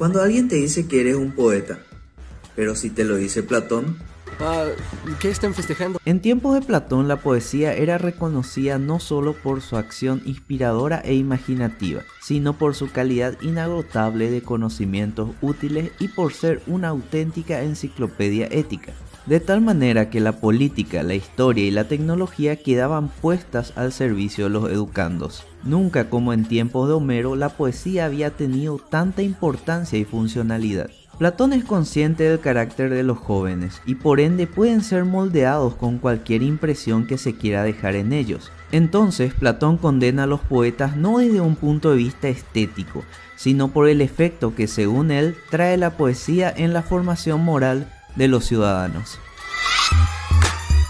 Cuando alguien te dice que eres un poeta, pero si te lo dice Platón, Ah, ¿Qué están festejando? En tiempos de Platón la poesía era reconocida no solo por su acción inspiradora e imaginativa, sino por su calidad inagotable de conocimientos útiles y por ser una auténtica enciclopedia ética. De tal manera que la política, la historia y la tecnología quedaban puestas al servicio de los educandos. Nunca como en tiempos de Homero la poesía había tenido tanta importancia y funcionalidad. Platón es consciente del carácter de los jóvenes y por ende pueden ser moldeados con cualquier impresión que se quiera dejar en ellos. Entonces Platón condena a los poetas no desde un punto de vista estético, sino por el efecto que según él trae la poesía en la formación moral de los ciudadanos.